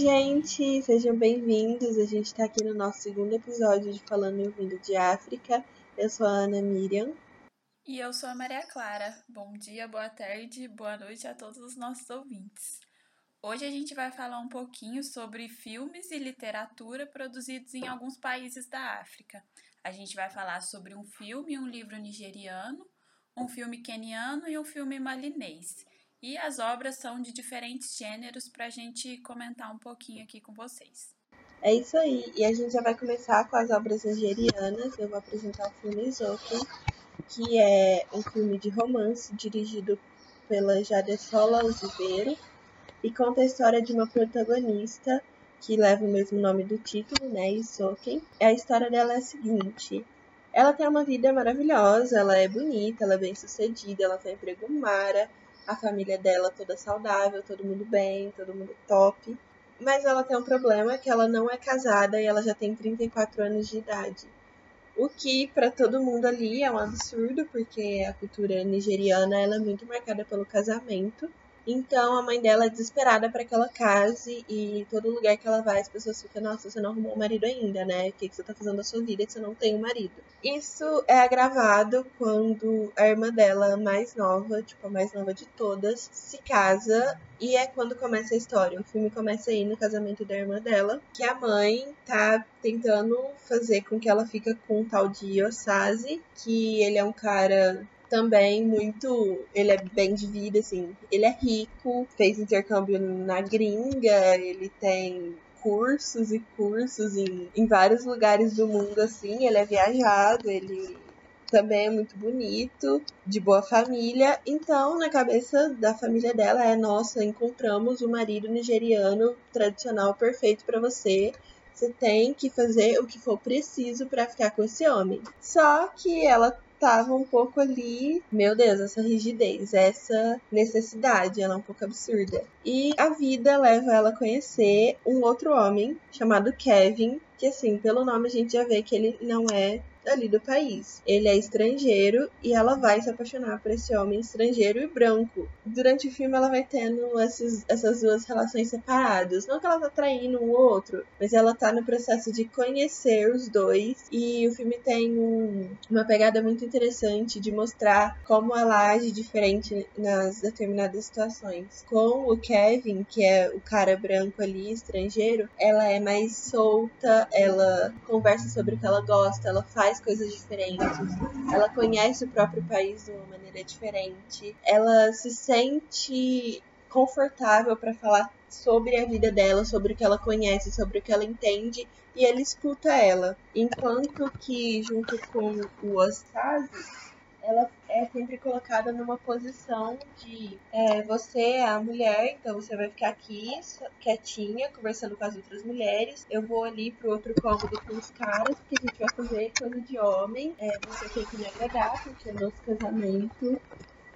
Gente, sejam bem-vindos. A gente está aqui no nosso segundo episódio de Falando e Ouvindo de África. Eu sou a Ana Miriam. E eu sou a Maria Clara. Bom dia, boa tarde, boa noite a todos os nossos ouvintes. Hoje a gente vai falar um pouquinho sobre filmes e literatura produzidos em alguns países da África. A gente vai falar sobre um filme e um livro nigeriano, um filme queniano e um filme malinês. E as obras são de diferentes gêneros para a gente comentar um pouquinho aqui com vocês. É isso aí, e a gente já vai começar com as obras nigerianas. Eu vou apresentar o filme Zoken, que é um filme de romance dirigido pela Jadesola Oliveira e conta a história de uma protagonista que leva o mesmo nome do título, né, Isoken. A história dela é a seguinte: ela tem uma vida maravilhosa, ela é bonita, ela é bem sucedida, ela tem emprego mara, a família dela toda saudável, todo mundo bem, todo mundo top. Mas ela tem um problema que ela não é casada e ela já tem 34 anos de idade. O que para todo mundo ali é um absurdo, porque a cultura nigeriana ela é muito marcada pelo casamento. Então a mãe dela é desesperada para que ela case e todo lugar que ela vai as pessoas ficam, nossa, você não arrumou um marido ainda, né? O que, você tá fazendo da sua vida que você não tem um marido? Isso é agravado quando a irmã dela mais nova, tipo a mais nova de todas, se casa e é quando começa a história. O filme começa aí no casamento da irmã dela, que a mãe tá tentando fazer com que ela fique com um tal de Osaze, que ele é um cara também muito. Ele é bem de vida, assim. Ele é rico, fez intercâmbio na gringa, ele tem cursos e cursos em, em vários lugares do mundo, assim. Ele é viajado, ele também é muito bonito, de boa família. Então, na cabeça da família dela é: nossa, encontramos o marido nigeriano tradicional perfeito para você. Você tem que fazer o que for preciso para ficar com esse homem. Só que ela tava um pouco ali, meu Deus, essa rigidez, essa necessidade, ela é um pouco absurda. E a vida leva ela a conhecer um outro homem chamado Kevin, que assim, pelo nome a gente já vê que ele não é ali do país. Ele é estrangeiro e ela vai se apaixonar por esse homem estrangeiro e branco. Durante o filme ela vai tendo esses, essas duas relações separadas. Não que ela tá traindo um outro, mas ela tá no processo de conhecer os dois. E o filme tem um, uma pegada muito interessante de mostrar como ela age diferente nas determinadas situações. Com o Kevin, que é o cara branco ali, estrangeiro, ela é mais solta, ela conversa sobre o que ela gosta, ela faz coisas diferentes, ela conhece o próprio país de uma maneira diferente, ela se sente confortável para falar sobre a vida dela, sobre o que ela conhece, sobre o que ela entende, e ele escuta ela. Enquanto que, junto com o Ostase, ela é sempre colocada numa posição de é, você é a mulher, então você vai ficar aqui quietinha, conversando com as outras mulheres. Eu vou ali pro outro cômodo com os caras, porque a gente vai fazer coisa de homem. É, você tem que me agradar, porque é nosso casamento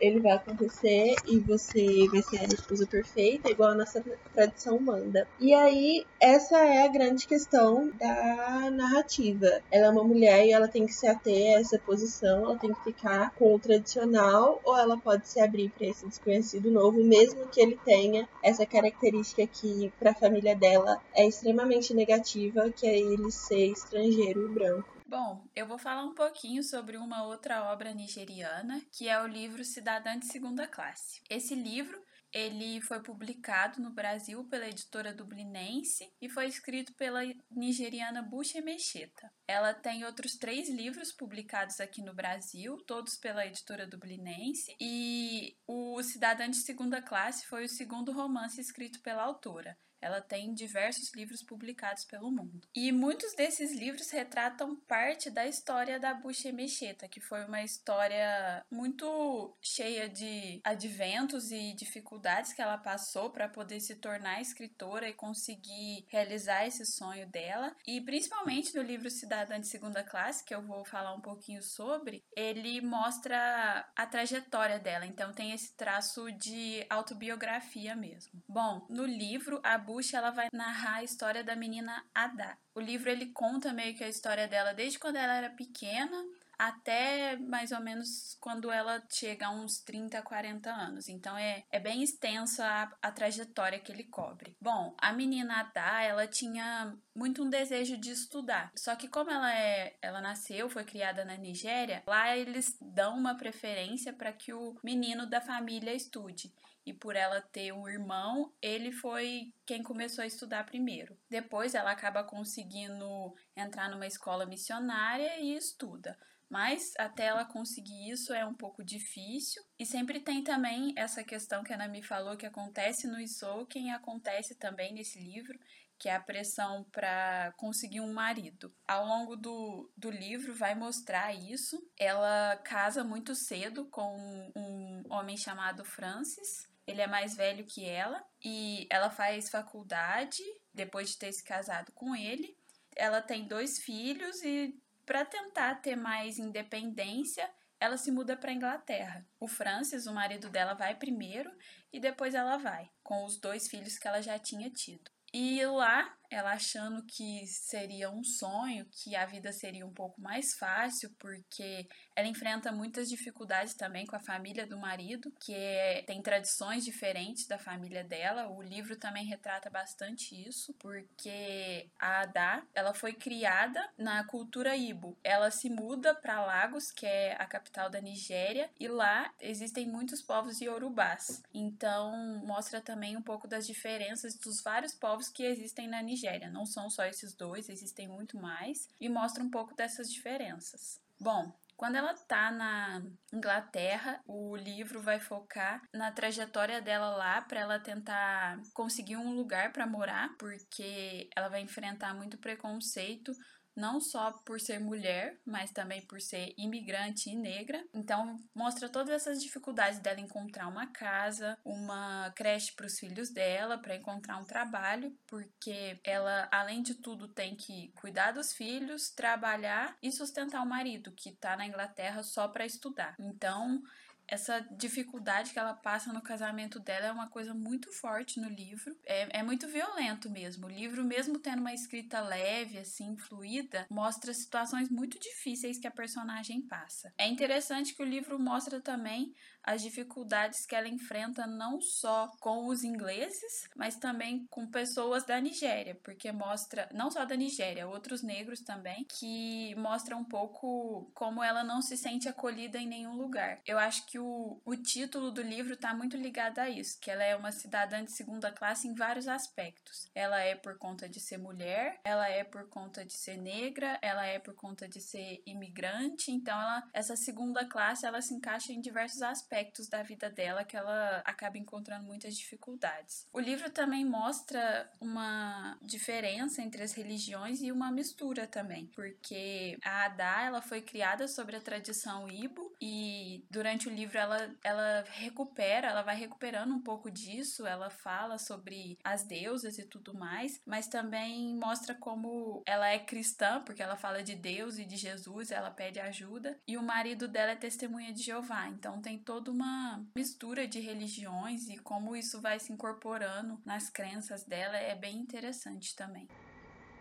ele vai acontecer e você vai ser a esposa perfeita, igual a nossa tradição manda. E aí, essa é a grande questão da narrativa. Ela é uma mulher e ela tem que se ater a essa posição, ela tem que ficar com o tradicional, ou ela pode se abrir para esse desconhecido novo, mesmo que ele tenha essa característica que, para a família dela, é extremamente negativa, que é ele ser estrangeiro e branco. Bom, eu vou falar um pouquinho sobre uma outra obra nigeriana, que é o livro Cidadã de Segunda Classe. Esse livro ele foi publicado no Brasil pela editora dublinense e foi escrito pela nigeriana Buche Mecheta. Ela tem outros três livros publicados aqui no Brasil, todos pela editora dublinense, e o Cidadã de Segunda Classe foi o segundo romance escrito pela autora. Ela tem diversos livros publicados pelo mundo. E muitos desses livros retratam parte da história da Bucha Mecheta, que foi uma história muito cheia de adventos e dificuldades que ela passou para poder se tornar escritora e conseguir realizar esse sonho dela. E principalmente no livro Cidadã de Segunda Classe, que eu vou falar um pouquinho sobre, ele mostra a trajetória dela. Então tem esse traço de autobiografia mesmo. Bom, no livro a Ela vai narrar a história da menina Ada. O livro ele conta meio que a história dela desde quando ela era pequena até mais ou menos quando ela chega a uns 30, 40 anos. Então é, é bem extensa a, a trajetória que ele cobre. Bom, a menina Adá, ela tinha muito um desejo de estudar. Só que como ela é, ela nasceu, foi criada na Nigéria, lá eles dão uma preferência para que o menino da família estude e por ela ter um irmão, ele foi quem começou a estudar primeiro. Depois ela acaba conseguindo entrar numa escola missionária e estuda. Mas até ela conseguir isso é um pouco difícil. E sempre tem também essa questão que a Ana me falou que acontece no Isouken e acontece também nesse livro, que é a pressão para conseguir um marido. Ao longo do, do livro vai mostrar isso. Ela casa muito cedo com um homem chamado Francis ele é mais velho que ela e ela faz faculdade depois de ter se casado com ele. Ela tem dois filhos e para tentar ter mais independência, ela se muda para Inglaterra. O Francis, o marido dela, vai primeiro e depois ela vai, com os dois filhos que ela já tinha tido. E lá ela achando que seria um sonho, que a vida seria um pouco mais fácil, porque ela enfrenta muitas dificuldades também com a família do marido, que é, tem tradições diferentes da família dela. O livro também retrata bastante isso, porque a Adá, ela foi criada na cultura Ibo. Ela se muda para Lagos, que é a capital da Nigéria, e lá existem muitos povos iorubás. Então, mostra também um pouco das diferenças dos vários povos que existem na Nigéria Nigéria. Não são só esses dois, existem muito mais e mostra um pouco dessas diferenças. Bom, quando ela tá na Inglaterra, o livro vai focar na trajetória dela lá para ela tentar conseguir um lugar para morar, porque ela vai enfrentar muito preconceito não só por ser mulher, mas também por ser imigrante e negra. Então, mostra todas essas dificuldades dela encontrar uma casa, uma creche para os filhos dela, para encontrar um trabalho, porque ela, além de tudo, tem que cuidar dos filhos, trabalhar e sustentar o marido, que está na Inglaterra só para estudar. Então, essa dificuldade que ela passa no casamento dela é uma coisa muito forte no livro. É, é muito violento mesmo. O livro, mesmo tendo uma escrita leve, assim, fluida, mostra situações muito difíceis que a personagem passa. É interessante que o livro mostra também as dificuldades que ela enfrenta não só com os ingleses, mas também com pessoas da Nigéria, porque mostra, não só da Nigéria, outros negros também, que mostra um pouco como ela não se sente acolhida em nenhum lugar. Eu acho que o, o título do livro está muito ligado a isso, que ela é uma cidadã de segunda classe em vários aspectos. Ela é por conta de ser mulher, ela é por conta de ser negra, ela é por conta de ser imigrante, então ela, essa segunda classe ela se encaixa em diversos aspectos aspectos da vida dela que ela acaba encontrando muitas dificuldades. O livro também mostra uma diferença entre as religiões e uma mistura também, porque a Adá ela foi criada sobre a tradição Ibo e durante o livro ela, ela recupera, ela vai recuperando um pouco disso, ela fala sobre as deusas e tudo mais, mas também mostra como ela é cristã, porque ela fala de Deus e de Jesus, ela pede ajuda, e o marido dela é testemunha de Jeová, então tem todo toda uma mistura de religiões e como isso vai se incorporando nas crenças dela é bem interessante também.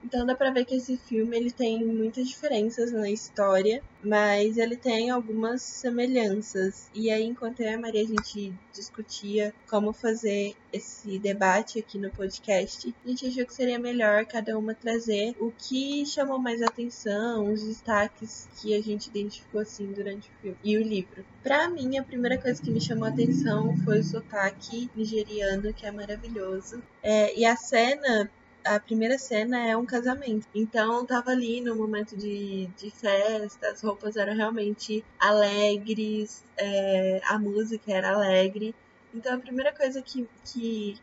Então dá pra ver que esse filme ele tem muitas diferenças na história, mas ele tem algumas semelhanças. E aí, enquanto eu e a Maria a gente discutia como fazer esse debate aqui no podcast, a gente achou que seria melhor cada uma trazer o que chamou mais atenção, os destaques que a gente identificou assim durante o filme e o livro. Pra mim, a primeira coisa que me chamou atenção foi o sotaque nigeriano, que é maravilhoso. É, e a cena a primeira cena é um casamento. Então tava ali no momento de, de festa, as roupas eram realmente alegres, é, a música era alegre. Então a primeira coisa que, que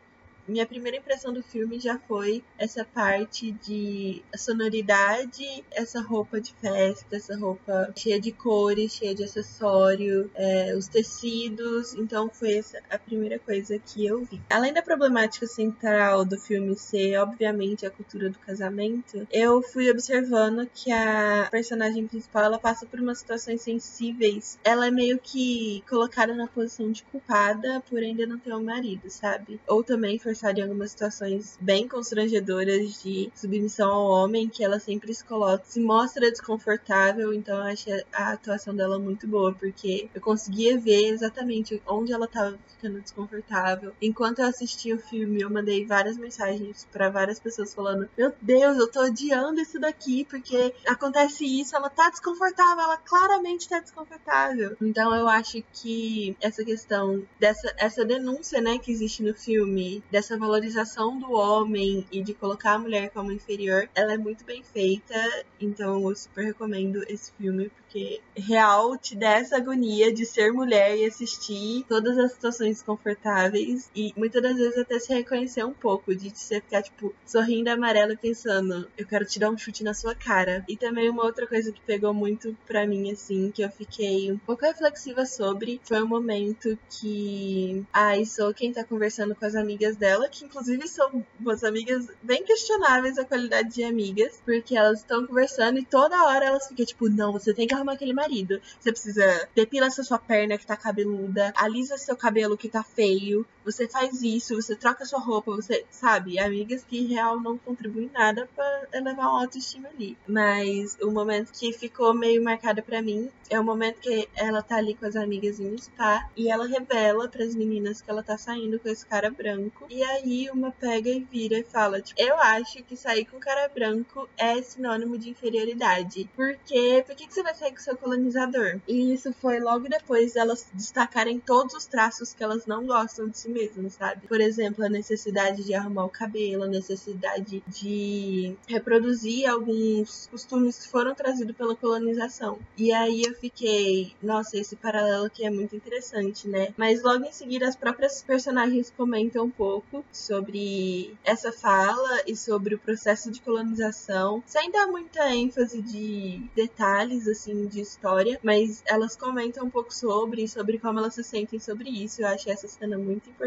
minha primeira impressão do filme já foi essa parte de sonoridade, essa roupa de festa, essa roupa cheia de cores, cheia de acessório, é, os tecidos. Então foi essa a primeira coisa que eu vi. Além da problemática central do filme ser, obviamente, a cultura do casamento, eu fui observando que a personagem principal ela passa por umas situações sensíveis. Ela é meio que colocada na posição de culpada por ainda não ter um marido, sabe? Ou também foi forçada em algumas situações bem constrangedoras de submissão ao homem, que ela sempre se coloca, se mostra desconfortável, então eu achei a atuação dela muito boa, porque eu conseguia ver exatamente onde ela tava ficando desconfortável. Enquanto eu assistia o filme, eu mandei várias mensagens para várias pessoas falando: Meu Deus, eu tô odiando isso daqui, porque acontece isso, ela tá desconfortável, ela claramente tá desconfortável. Então eu acho que essa questão dessa essa denúncia, né, que existe no filme, dessa valorização do homem e de colocar a mulher como inferior, ela é muito bem feita. Então eu super recomendo esse filme porque real te dá essa agonia de ser mulher e assistir todas as situações desconfortáveis e muitas das vezes até se reconhecer um pouco, de você ficar tipo sorrindo amarelo e pensando, eu quero te dar um chute na sua cara. E também uma outra coisa que pegou muito pra mim assim, que eu fiquei um pouco reflexiva sobre, foi o um momento que a quem tá conversando com as amigas dela, que inclusive são umas amigas bem questionáveis a qualidade de amigas, porque elas estão conversando e toda hora elas ficam tipo, não, você tem que arrumar aquele marido. Você precisa depila essa sua perna que tá cabeluda, alisa seu cabelo que tá feio, você faz isso, você troca sua roupa, você, sabe, amigas que real não contribuem nada para elevar uma autoestima ali. Mas o momento que ficou meio marcado para mim é o momento que ela tá ali com as amigas em spa e ela revela para as meninas que ela tá saindo com esse cara branco. E aí uma pega e vira e fala, tipo, eu acho que sair com cara branco é sinônimo de inferioridade. Porque por que, que você vai sair com seu colonizador? E isso foi logo depois delas destacarem todos os traços que elas não gostam de si mesmas, sabe? Por exemplo, a necessidade de arrumar o cabelo, a necessidade de reproduzir alguns costumes que foram trazidos pela colonização. E aí eu fiquei, nossa, esse paralelo aqui é muito interessante, né? Mas logo em seguida as próprias personagens comentam um pouco sobre essa fala e sobre o processo de colonização, sem dar muita ênfase de detalhes assim de história, mas elas comentam um pouco sobre sobre como elas se sentem sobre isso. Eu achei essa cena muito importante,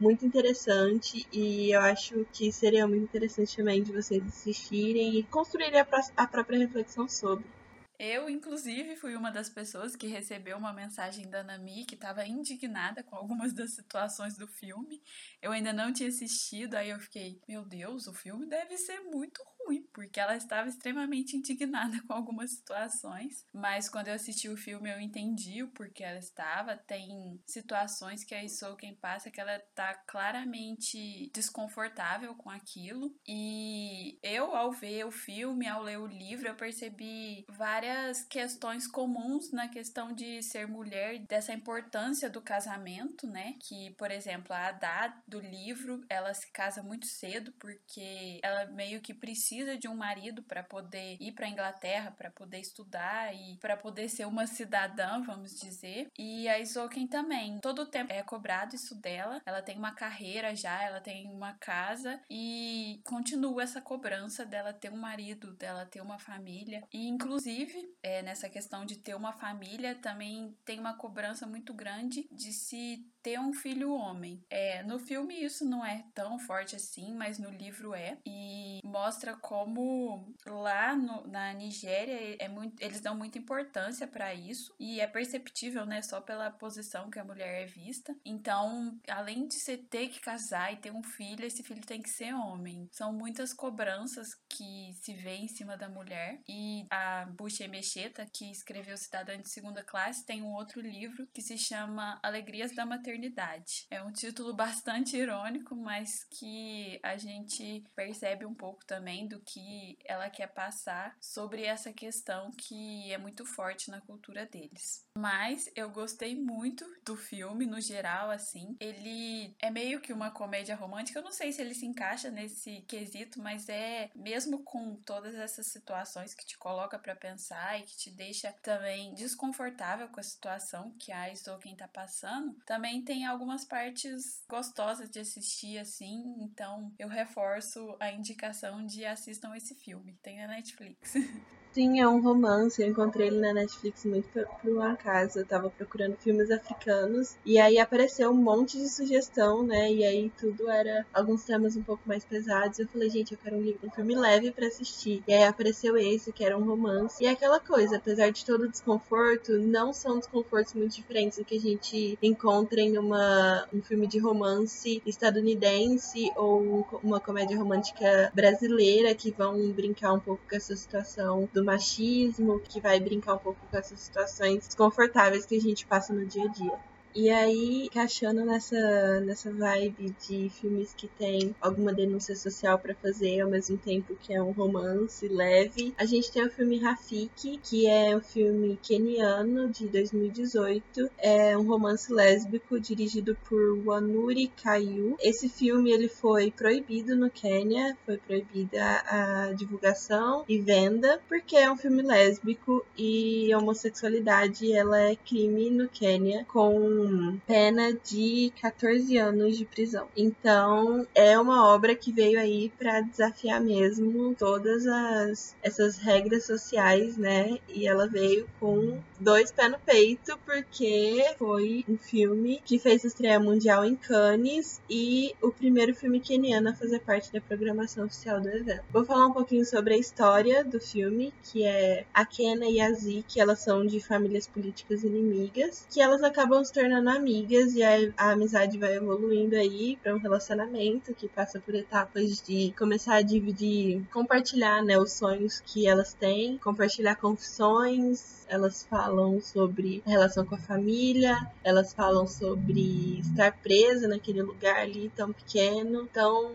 muito interessante e eu acho que seria muito interessante também de vocês assistirem e construírem a, a própria reflexão sobre. Eu, inclusive, fui uma das pessoas que recebeu uma mensagem da Nami que estava indignada com algumas das situações do filme. Eu ainda não tinha assistido, aí eu fiquei, meu Deus, o filme deve ser muito ruim, porque ela estava extremamente indignada com algumas situações. Mas quando eu assisti o filme, eu entendi o porquê ela estava. Tem situações que a quem passa que ela tá claramente desconfortável com aquilo. E eu, ao ver o filme, ao ler o livro, eu percebi várias questões comuns na questão de ser mulher, dessa importância do casamento, né? Que, por exemplo, a Haddad do livro, ela se casa muito cedo porque ela meio que precisa precisa de um marido para poder ir para Inglaterra, para poder estudar e para poder ser uma cidadã, vamos dizer. E a Isoken também. Todo o tempo é cobrado isso dela. Ela tem uma carreira já, ela tem uma casa e continua essa cobrança dela ter um marido, dela ter uma família. E inclusive, é, nessa questão de ter uma família, também tem uma cobrança muito grande de se ter um filho homem. É, no filme isso não é tão forte assim, mas no livro é. E mostra como lá no, na Nigéria é muito, eles dão muita importância para isso. E é perceptível, né? Só pela posição que a mulher é vista. Então, além de você ter que casar e ter um filho, esse filho tem que ser homem. São muitas cobranças que se vê em cima da mulher. E a Buche Mecheta, que escreveu Cidadã de Segunda Classe, tem um outro livro que se chama Alegrias da Maternidade É um título bastante irônico, mas que a gente percebe um pouco também do que ela quer passar sobre essa questão que é muito forte na cultura deles. Mas eu gostei muito do filme no geral, assim. Ele é meio que uma comédia romântica. Eu não sei se ele se encaixa nesse quesito, mas é mesmo com todas essas situações que te coloca para pensar e que te deixa também desconfortável com a situação que a Stoken tá passando, também tem algumas partes gostosas de assistir assim, então eu reforço a indicação de assistam esse filme. Tem na Netflix. Sim, é um romance. Eu encontrei ele na Netflix muito por, por um acaso. Eu tava procurando filmes africanos e aí apareceu um monte de sugestão, né? E aí tudo era alguns temas um pouco mais pesados. Eu falei, gente, eu quero um, livro, um filme leve para assistir. E aí apareceu esse, que era um romance. E é aquela coisa, apesar de todo o desconforto, não são desconfortos muito diferentes do que a gente encontra em uma, um filme de romance estadunidense ou uma comédia romântica brasileira que vão brincar um pouco com essa situação do machismo, que vai brincar um pouco com essas situações desconfortáveis que a gente passa no dia a dia. E aí, encaixando nessa, nessa vibe de filmes que tem alguma denúncia social para fazer, ao mesmo tempo que é um romance leve, a gente tem o filme Rafiki, que é um filme keniano de 2018. É um romance lésbico dirigido por Wanuri Kayu. Esse filme ele foi proibido no Quênia, foi proibida a divulgação e venda, porque é um filme lésbico e homossexualidade ela é crime no Quênia com pena de 14 anos de prisão. Então, é uma obra que veio aí para desafiar mesmo todas as essas regras sociais, né? E ela veio com dois pés no peito, porque foi um filme que fez estreia mundial em Cannes e o primeiro filme keniano a fazer parte da programação oficial do evento. Vou falar um pouquinho sobre a história do filme, que é a Kena e a Zik, elas são de famílias políticas inimigas, que elas acabam se tornando amigas e a, a amizade vai evoluindo aí para um relacionamento que passa por etapas de começar a dividir, compartilhar, né, os sonhos que elas têm, compartilhar confissões, elas falam sobre a relação com a família, elas falam sobre estar presa naquele lugar ali tão pequeno, tão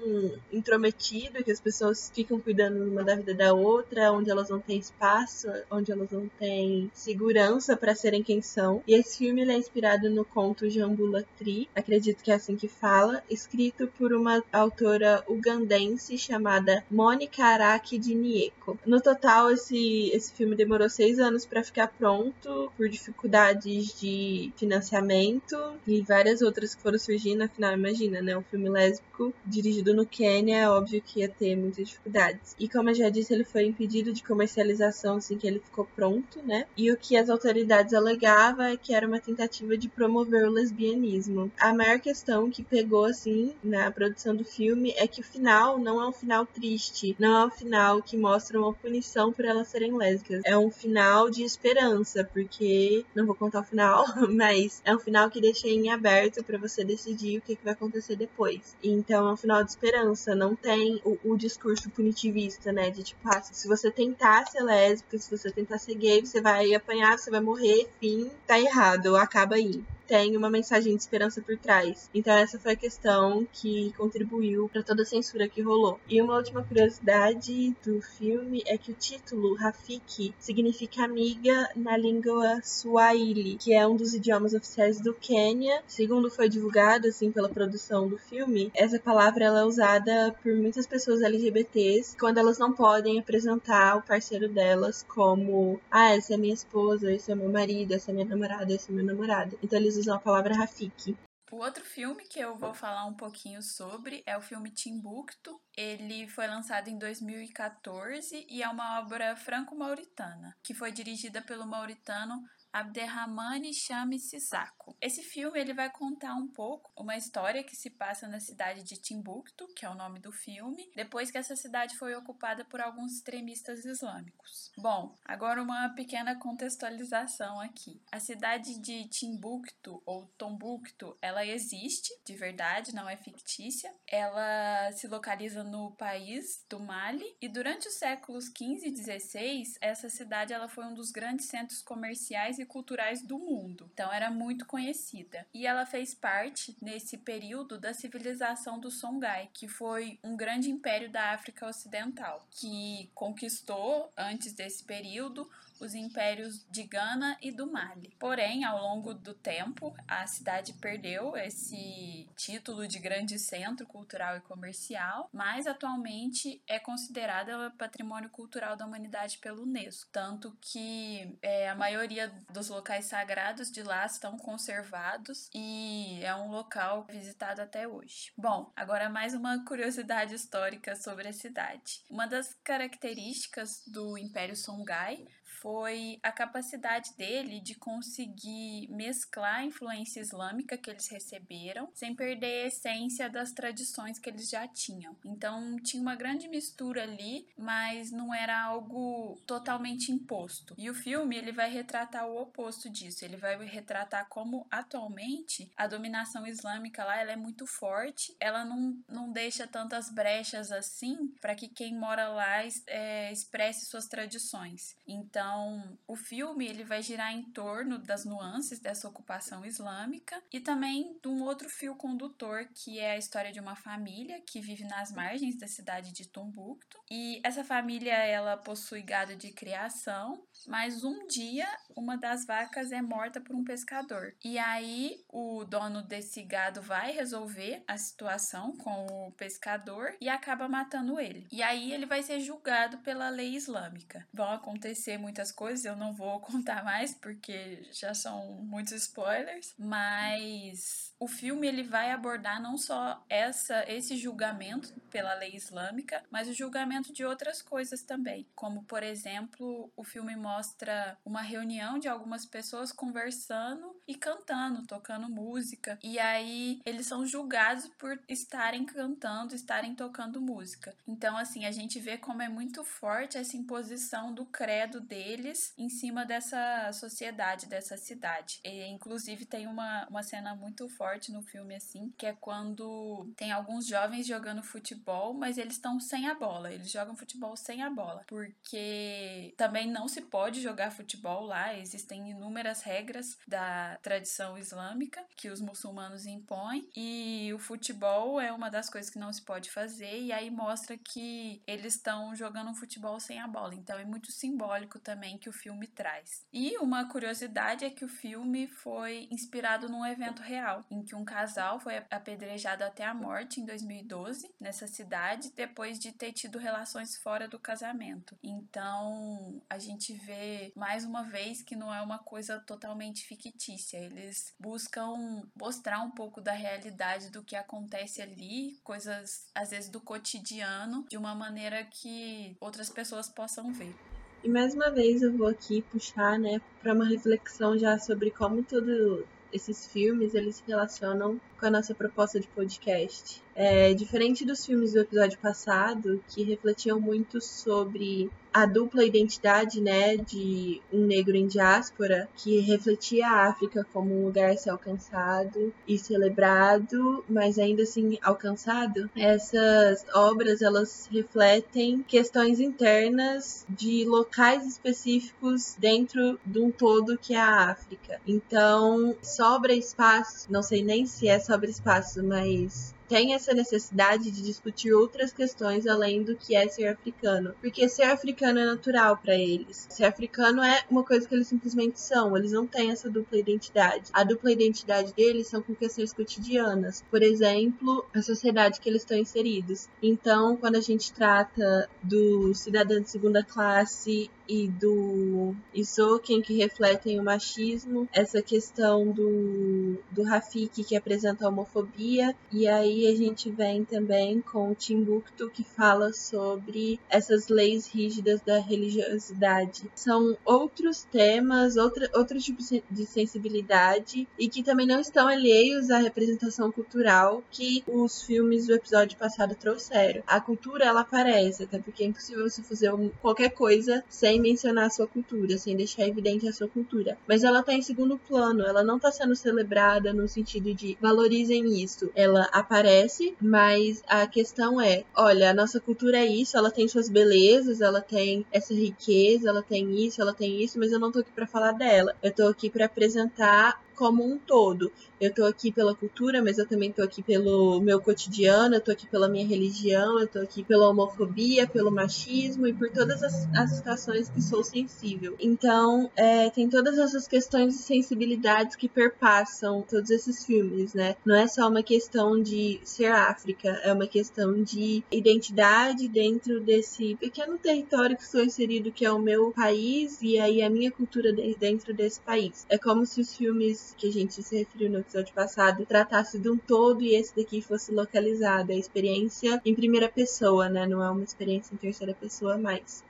intrometido, que as pessoas ficam cuidando uma da vida da outra, onde elas não têm espaço, onde elas não têm segurança para serem quem são. E esse filme é inspirado no conto Jambula Tri, acredito que é assim que fala, escrito por uma autora ugandense chamada Mônica Araki de Nieko. No total, esse, esse filme demorou seis anos para ficar pronto por dificuldades de financiamento e várias outras que foram surgindo. Afinal, imagina, né? Um filme lésbico dirigido no Quênia, é óbvio que ia ter muitas dificuldades. E como eu já disse, ele foi impedido de comercialização assim que ele ficou pronto, né? E o que as autoridades alegavam é que era uma tentativa de promover o lesbianismo. A maior questão que pegou assim na produção do filme é que o final não é um final triste, não é um final que mostra uma punição por elas serem lésbicas. É um final de esperança esperança, porque não vou contar o final, mas é um final que deixa em aberto para você decidir o que, que, vai acontecer depois. Então é um final de esperança, não tem o, o discurso punitivista, né? De tipo, ah, se você tentar ser lésbica, se você tentar ser gay, você vai apanhar, você vai morrer, fim, tá errado, acaba aí tem uma mensagem de esperança por trás. Então essa foi a questão que contribuiu para toda a censura que rolou. E uma última curiosidade do filme é que o título Rafiki significa amiga na língua Swahili, que é um dos idiomas oficiais do Quênia. Segundo foi divulgado assim pela produção do filme, essa palavra ela é usada por muitas pessoas LGBTs quando elas não podem apresentar o parceiro delas como ah, essa é minha esposa, esse é meu marido, essa é minha namorada, esse é meu namorado. Então eles usam a palavra Rafiki. O outro filme que eu vou falar um pouquinho sobre é o filme Timbuktu. Ele foi lançado em 2014 e é uma obra franco-mauritana, que foi dirigida pelo mauritano Abderrahmane Chame Sissako. Esse filme ele vai contar um pouco uma história que se passa na cidade de Timbuktu, que é o nome do filme, depois que essa cidade foi ocupada por alguns extremistas islâmicos. Bom, agora uma pequena contextualização aqui. A cidade de Timbuktu ou Tombuktu, ela existe de verdade, não é fictícia. Ela se localiza no país do Mali e durante os séculos 15 e 16, essa cidade ela foi um dos grandes centros comerciais e culturais do mundo. Então era muito conhecida. E ela fez parte nesse período da civilização do Songhai, que foi um grande império da África Ocidental, que conquistou antes desse período os impérios de Gana e do Mali. Porém, ao longo do tempo, a cidade perdeu esse título de grande centro cultural e comercial, mas atualmente é considerada patrimônio cultural da humanidade pelo Unesco, tanto que é, a maioria dos locais sagrados de lá estão conservados e é um local visitado até hoje. Bom, agora mais uma curiosidade histórica sobre a cidade. Uma das características do Império Songhai foi a capacidade dele de conseguir mesclar a influência islâmica que eles receberam, sem perder a essência das tradições que eles já tinham. Então tinha uma grande mistura ali, mas não era algo totalmente imposto. E o filme ele vai retratar o oposto disso. Ele vai retratar como atualmente a dominação islâmica lá ela é muito forte, ela não, não deixa tantas brechas assim para que quem mora lá é, expresse suas tradições. Então então, o filme ele vai girar em torno das nuances dessa ocupação islâmica e também de um outro fio condutor, que é a história de uma família que vive nas margens da cidade de Tombuctu. E essa família ela possui gado de criação, mas um dia uma das vacas é morta por um pescador. E aí o dono desse gado vai resolver a situação com o pescador e acaba matando ele. E aí ele vai ser julgado pela lei islâmica. Vão acontecer muitas muitas coisas, eu não vou contar mais porque já são muitos spoilers, mas o filme ele vai abordar não só essa esse julgamento pela lei islâmica, mas o julgamento de outras coisas também, como por exemplo, o filme mostra uma reunião de algumas pessoas conversando e cantando, tocando música, e aí eles são julgados por estarem cantando, estarem tocando música. Então assim, a gente vê como é muito forte essa imposição do credo dele deles em cima dessa sociedade, dessa cidade. E, inclusive, tem uma, uma cena muito forte no filme, assim, que é quando tem alguns jovens jogando futebol, mas eles estão sem a bola. Eles jogam futebol sem a bola, porque também não se pode jogar futebol lá. Existem inúmeras regras da tradição islâmica que os muçulmanos impõem, e o futebol é uma das coisas que não se pode fazer. E aí mostra que eles estão jogando futebol sem a bola. Então é muito simbólico também também que o filme traz. E uma curiosidade é que o filme foi inspirado num evento real, em que um casal foi apedrejado até a morte em 2012 nessa cidade, depois de ter tido relações fora do casamento. Então a gente vê mais uma vez que não é uma coisa totalmente fictícia. Eles buscam mostrar um pouco da realidade do que acontece ali, coisas às vezes do cotidiano, de uma maneira que outras pessoas possam ver. E mais uma vez eu vou aqui puxar, né, para uma reflexão já sobre como todos esses filmes eles se relacionam com a nossa proposta de podcast. É, diferente dos filmes do episódio passado, que refletiam muito sobre a dupla identidade, né, de um negro em diáspora, que refletia a África como um lugar a ser alcançado e celebrado, mas ainda assim alcançado. Essas obras, elas refletem questões internas de locais específicos dentro de um todo que é a África. Então, sobra espaço, não sei nem se é sobra espaço, mas tem essa necessidade de discutir outras questões além do que é ser africano. Porque ser africano é natural para eles. Ser africano é uma coisa que eles simplesmente são. Eles não têm essa dupla identidade. A dupla identidade deles são com questões cotidianas. Por exemplo, a sociedade que eles estão inseridos. Então, quando a gente trata do cidadão de segunda classe e do Isoken que refletem o machismo, essa questão do, do Rafik que apresenta a homofobia, e aí a gente vem também com o Timbuktu que fala sobre essas leis rígidas da religiosidade. São outros temas, outra, outro tipo de sensibilidade e que também não estão alheios à representação cultural que os filmes do episódio passado trouxeram. A cultura ela aparece, até porque é impossível você fazer qualquer coisa sem mencionar a sua cultura, sem deixar evidente a sua cultura. Mas ela tá em segundo plano, ela não tá sendo celebrada no sentido de valorizem isso. Ela aparece, mas a questão é, olha, a nossa cultura é isso, ela tem suas belezas, ela tem essa riqueza, ela tem isso, ela tem isso, mas eu não tô aqui para falar dela. Eu tô aqui para apresentar como um todo. Eu tô aqui pela cultura, mas eu também tô aqui pelo meu cotidiano, eu tô aqui pela minha religião, eu tô aqui pela homofobia, pelo machismo e por todas as, as situações que sou sensível. Então, é, tem todas essas questões e sensibilidades que perpassam todos esses filmes, né? Não é só uma questão de ser África, é uma questão de identidade dentro desse pequeno território que sou inserido, que é o meu país, e aí a minha cultura dentro desse país. É como se os filmes que a gente se referiu no episódio passado tratasse de um todo e esse daqui fosse localizado. É a experiência em primeira pessoa, né? Não é uma experiência em terceira pessoa mais.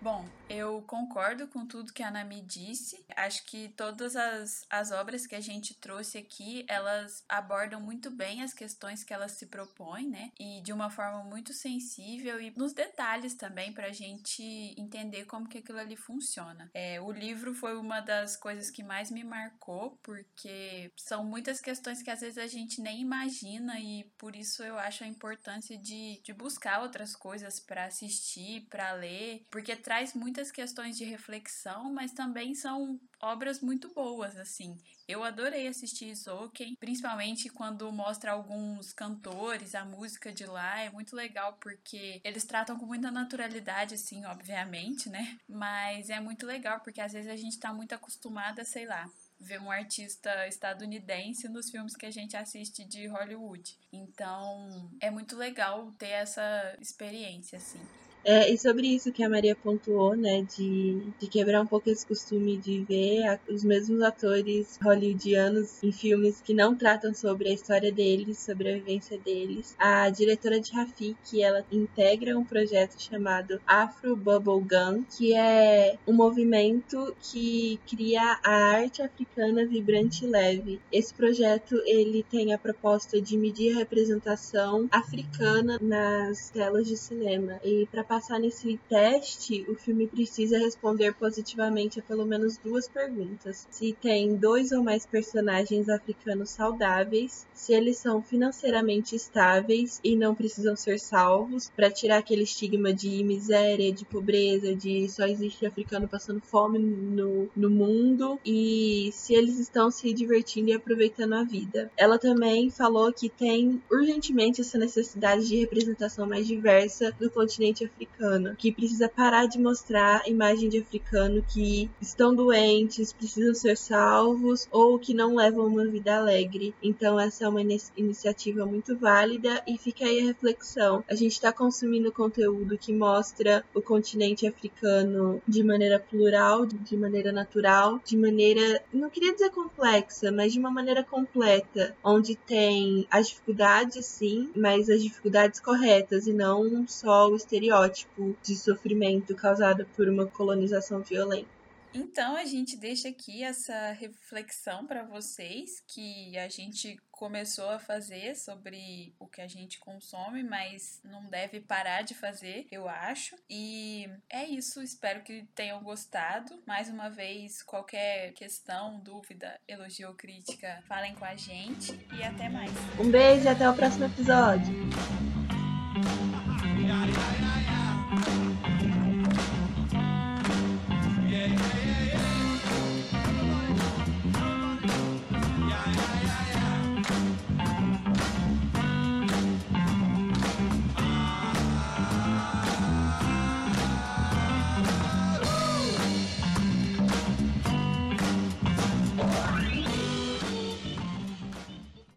Bom, eu concordo com tudo que a Nami disse. Acho que todas as, as obras que a gente trouxe aqui, elas abordam muito bem as questões que elas se propõem, né? E de uma forma muito sensível e nos detalhes também para a gente entender como que aquilo ali funciona. É, o livro foi uma das coisas que mais me marcou, porque são muitas questões que às vezes a gente nem imagina e por isso eu acho a importância de, de buscar outras coisas para assistir, para ler, porque traz muito muitas questões de reflexão, mas também são obras muito boas, assim. Eu adorei assistir Zoken, principalmente quando mostra alguns cantores, a música de lá, é muito legal porque eles tratam com muita naturalidade, assim, obviamente, né? Mas é muito legal porque às vezes a gente tá muito acostumada, sei lá, ver um artista estadunidense nos filmes que a gente assiste de Hollywood. Então, é muito legal ter essa experiência, assim. É, e sobre isso que a Maria pontuou, né, de, de quebrar um pouco esse costume de ver a, os mesmos atores hollywoodianos em filmes que não tratam sobre a história deles, sobre a vivência deles. A diretora de Rafik, ela integra um projeto chamado Afro Bubble Gun, que é um movimento que cria a arte africana vibrante e leve. Esse projeto ele tem a proposta de medir a representação africana nas telas de cinema e para passar nesse teste, o filme precisa responder positivamente a pelo menos duas perguntas: se tem dois ou mais personagens africanos saudáveis, se eles são financeiramente estáveis e não precisam ser salvos, para tirar aquele estigma de miséria, de pobreza, de só existe africano passando fome no, no mundo, e se eles estão se divertindo e aproveitando a vida. Ela também falou que tem urgentemente essa necessidade de representação mais diversa do continente africano que precisa parar de mostrar imagem de africano que estão doentes, precisam ser salvos ou que não levam uma vida alegre. Então essa é uma iniciativa muito válida e fica aí a reflexão. A gente está consumindo conteúdo que mostra o continente africano de maneira plural, de maneira natural, de maneira, não queria dizer complexa, mas de uma maneira completa, onde tem as dificuldades sim, mas as dificuldades corretas e não só o estereótipo estereótipo de sofrimento causado por uma colonização violenta. Então a gente deixa aqui essa reflexão para vocês que a gente começou a fazer sobre o que a gente consome, mas não deve parar de fazer, eu acho. E é isso, espero que tenham gostado. Mais uma vez, qualquer questão, dúvida, elogio ou crítica, falem com a gente e até mais. Um beijo e até o próximo episódio.